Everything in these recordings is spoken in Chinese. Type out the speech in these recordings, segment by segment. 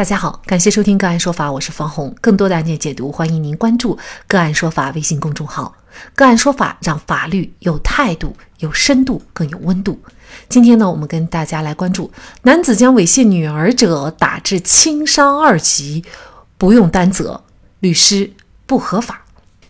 大家好，感谢收听个案说法，我是方红。更多的案件解读，欢迎您关注个案说法微信公众号。个案说法让法律有态度、有深度、更有温度。今天呢，我们跟大家来关注男子将猥亵女儿者打致轻伤二级，不用担责，律师不合法。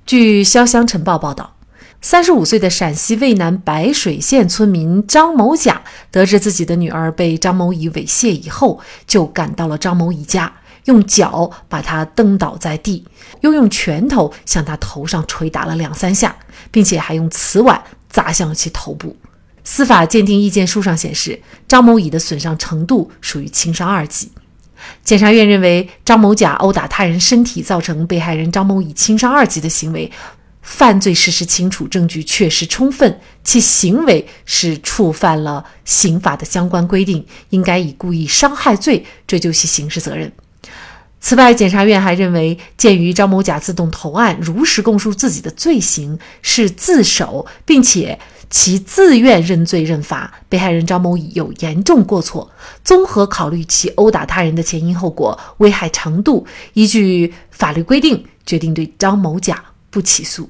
据潇湘晨报报道。三十五岁的陕西渭南白水县村民张某甲得知自己的女儿被张某乙猥亵以后，就赶到了张某乙家，用脚把他蹬倒在地，又用拳头向他头上捶打了两三下，并且还用瓷碗砸向了其头部。司法鉴定意见书上显示，张某乙的损伤程度属于轻伤二级。检察院认为，张某甲殴打他人身体，造成被害人张某乙轻伤二级的行为。犯罪事实清楚，证据确实充分，其行为是触犯了刑法的相关规定，应该以故意伤害罪追究其刑事责任。此外，检察院还认为，鉴于张某甲自动投案，如实供述自己的罪行是自首，并且其自愿认罪认罚，被害人张某乙有严重过错。综合考虑其殴打他人的前因后果、危害程度，依据法律规定，决定对张某甲。不起诉，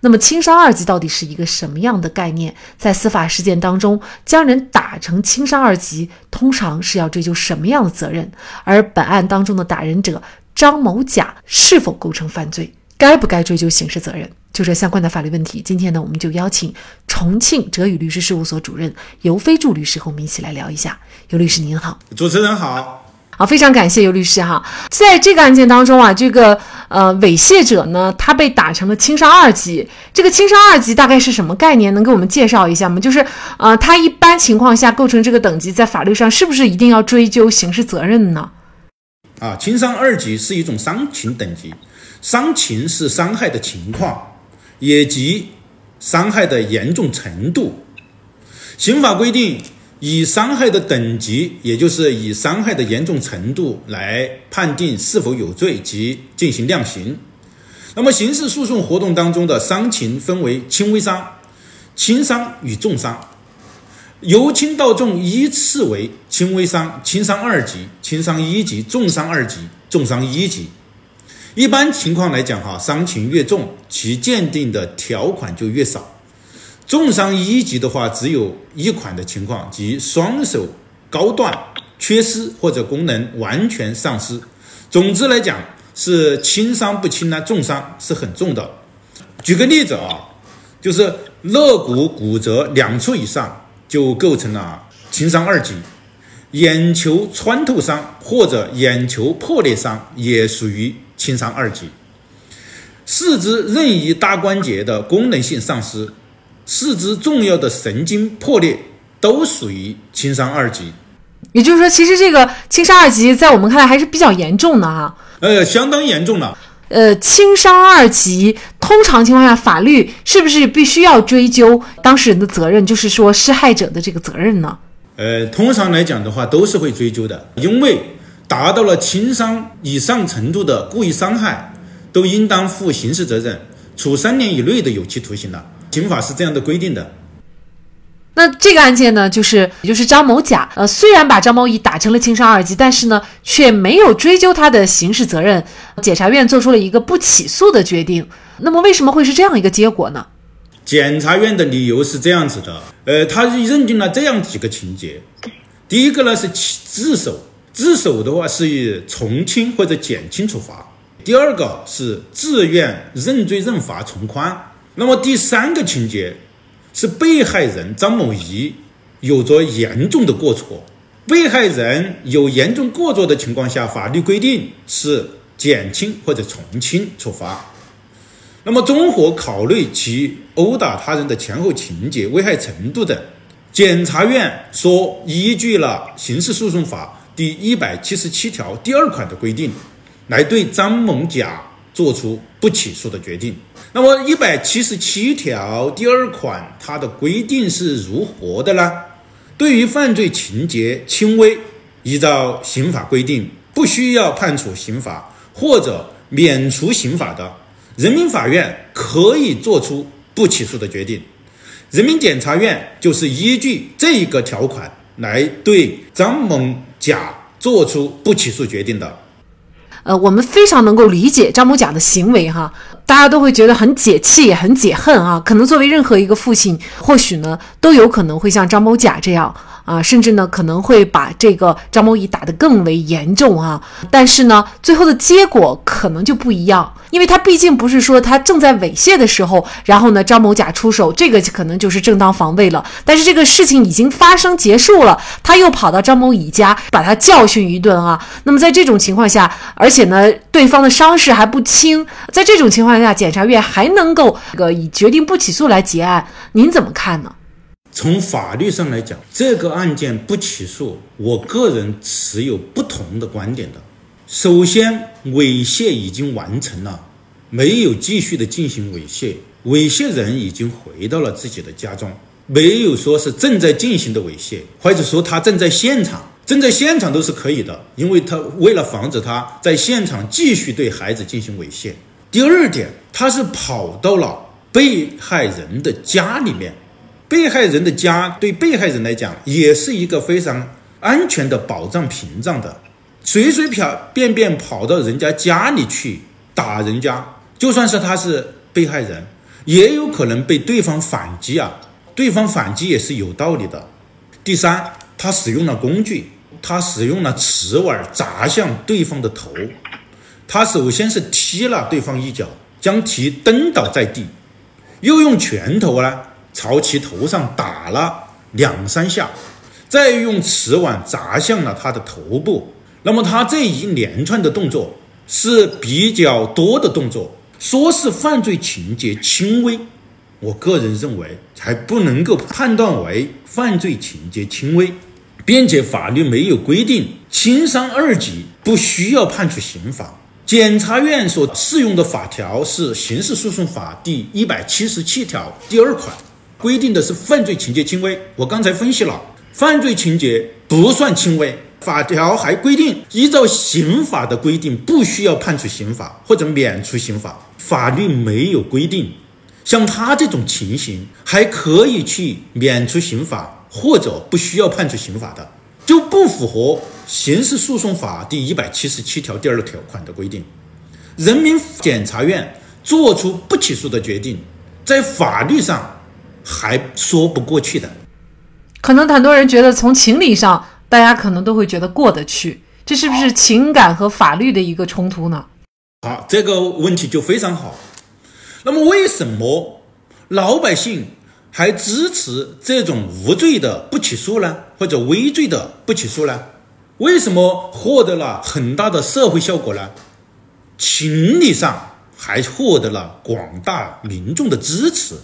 那么轻伤二级到底是一个什么样的概念？在司法实践当中，将人打成轻伤二级，通常是要追究什么样的责任？而本案当中的打人者张某甲是否构成犯罪？该不该追究刑事责任？就这相关的法律问题，今天呢，我们就邀请重庆哲宇律师事务所主任尤飞柱律师和我们一起来聊一下。尤律师您好，主持人好。好，非常感谢尤律师哈。在这个案件当中啊，这个呃猥亵者呢，他被打成了轻伤二级。这个轻伤二级大概是什么概念？能给我们介绍一下吗？就是呃，他一般情况下构成这个等级，在法律上是不是一定要追究刑事责任呢？啊，轻伤二级是一种伤情等级，伤情是伤害的情况，也即伤害的严重程度。刑法规定。以伤害的等级，也就是以伤害的严重程度来判定是否有罪及进行量刑。那么，刑事诉讼活动当中的伤情分为轻微伤、轻伤与重伤，由轻到重依次为轻微伤、轻伤二级、轻伤一级、重伤二级、重伤一级。一般情况来讲，哈，伤情越重，其鉴定的条款就越少。重伤一级的话，只有一款的情况，即双手高断、缺失或者功能完全丧失。总之来讲，是轻伤不轻呢，重伤是很重的。举个例子啊，就是肋骨骨折两处以上就构成了轻伤二级，眼球穿透伤或者眼球破裂伤也属于轻伤二级，四肢任意大关节的功能性丧失。四肢重要的神经破裂都属于轻伤二级，也就是说，其实这个轻伤二级在我们看来还是比较严重的哈。呃，相当严重了。呃，轻伤二级，通常情况下，法律是不是必须要追究当事人的责任，就是说施害者的这个责任呢？呃，通常来讲的话，都是会追究的，因为达到了轻伤以上程度的故意伤害，都应当负刑事责任，处三年以内的有期徒刑了。刑法是这样的规定的。那这个案件呢，就是也就是张某甲，呃，虽然把张某乙打成了轻伤二级，但是呢，却没有追究他的刑事责任。检察院做出了一个不起诉的决定。那么为什么会是这样一个结果呢？检察院的理由是这样子的，呃，他认定了这样几个情节。第一个呢是自首，自首的话是以从轻或者减轻处罚。第二个是自愿认罪认罚从宽。那么第三个情节是被害人张某乙有着严重的过错，被害人有严重过错的情况下，法律规定是减轻或者从轻处罚。那么综合考虑其殴打他人的前后情节、危害程度等，检察院说依据了《刑事诉讼法》第一百七十七条第二款的规定，来对张某甲作出不起诉的决定。那么一百七十七条第二款，它的规定是如何的呢？对于犯罪情节轻微，依照刑法规定，不需要判处刑罚或者免除刑罚的，人民法院可以作出不起诉的决定。人民检察院就是依据这一个条款来对张某甲做出不起诉决定的。呃，我们非常能够理解张某甲的行为哈，大家都会觉得很解气，也很解恨啊。可能作为任何一个父亲，或许呢都有可能会像张某甲这样。啊，甚至呢可能会把这个张某乙打得更为严重啊，但是呢，最后的结果可能就不一样，因为他毕竟不是说他正在猥亵的时候，然后呢张某甲出手，这个可能就是正当防卫了。但是这个事情已经发生结束了，他又跑到张某乙家把他教训一顿啊。那么在这种情况下，而且呢对方的伤势还不轻，在这种情况下，检察院还能够这个以决定不起诉来结案，您怎么看呢？从法律上来讲，这个案件不起诉，我个人持有不同的观点的。首先，猥亵已经完成了，没有继续的进行猥亵，猥亵人已经回到了自己的家中，没有说是正在进行的猥亵，或者说他正在现场，正在现场都是可以的，因为他为了防止他在现场继续对孩子进行猥亵。第二点，他是跑到了被害人的家里面。被害人的家对被害人来讲也是一个非常安全的保障屏障的，随随便便跑到人家家里去打人家，就算是他是被害人，也有可能被对方反击啊，对方反击也是有道理的。第三，他使用了工具，他使用了瓷碗砸向对方的头，他首先是踢了对方一脚，将其蹬倒在地，又用拳头呢。朝其头上打了两三下，再用瓷碗砸向了他的头部。那么他这一连串的动作是比较多的动作，说是犯罪情节轻微，我个人认为还不能够判断为犯罪情节轻微，并且法律没有规定轻伤二级不需要判处刑罚。检察院所适用的法条是《刑事诉讼法》第一百七十七条第二款。规定的是犯罪情节轻微，我刚才分析了，犯罪情节不算轻微。法条还规定，依照刑法的规定，不需要判处刑罚或者免除刑罚。法律没有规定，像他这种情形还可以去免除刑罚或者不需要判处刑罚的，就不符合刑事诉讼法第一百七十七条第二条款的规定。人民检察院作出不起诉的决定，在法律上。还说不过去的，可能很多人觉得从情理上，大家可能都会觉得过得去，这是不是情感和法律的一个冲突呢？好，这个问题就非常好。那么，为什么老百姓还支持这种无罪的不起诉呢？或者微罪的不起诉呢？为什么获得了很大的社会效果呢？情理上还获得了广大民众的支持。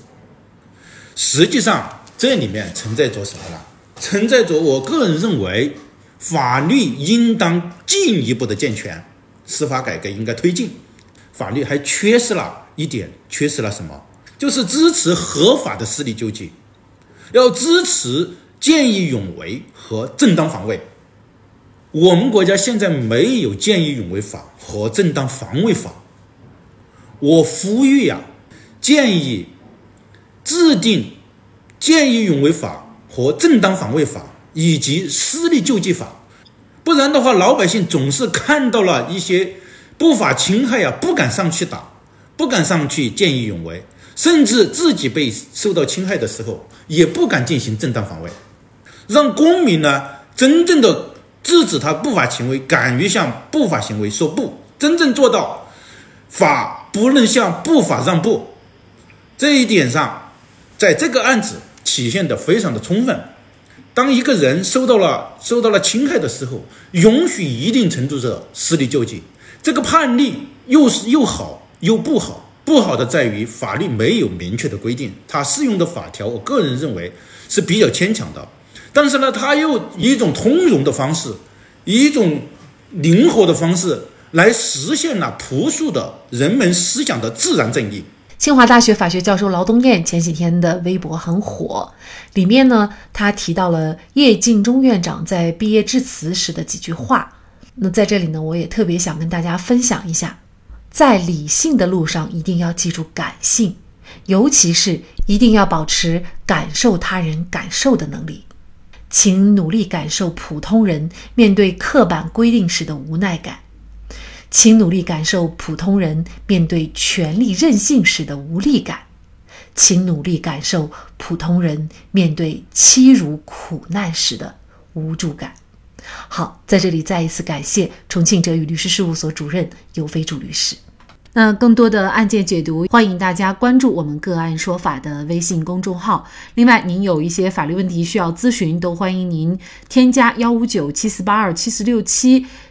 实际上，这里面存在着什么呢？存在着我个人认为，法律应当进一步的健全，司法改革应该推进。法律还缺失了一点，缺失了什么？就是支持合法的私力救济，要支持见义勇为和正当防卫。我们国家现在没有见义勇为法和正当防卫法，我呼吁呀，建议。制定见义勇为法和正当防卫法以及私力救济法，不然的话，老百姓总是看到了一些不法侵害啊，不敢上去打，不敢上去见义勇为，甚至自己被受到侵害的时候，也不敢进行正当防卫，让公民呢真正的制止他不法行为，敢于向不法行为说不，真正做到法不能向不法让步，这一点上。在这个案子体现的非常的充分。当一个人受到了受到了侵害的时候，允许一定程度的私力救济，这个判例又是又好又不好。不好的在于法律没有明确的规定，它适用的法条，我个人认为是比较牵强的。但是呢，它又以一种通融的方式，以一种灵活的方式来实现了朴素的人们思想的自然正义。清华大学法学教授劳东燕前几天的微博很火，里面呢，他提到了叶敬忠院长在毕业致辞时的几句话。那在这里呢，我也特别想跟大家分享一下，在理性的路上一定要记住感性，尤其是一定要保持感受他人感受的能力。请努力感受普通人面对刻板规定时的无奈感，请努力感受普通人面对权力任性时的无力感，请努力感受普通人面对欺辱苦难时的无助感。好，在这里再一次感谢重庆哲宇律师事务所主任尤飞柱律师。那更多的案件解读，欢迎大家关注我们“个案说法”的微信公众号。另外，您有一些法律问题需要咨询，都欢迎您添加幺五九七四八二七四六七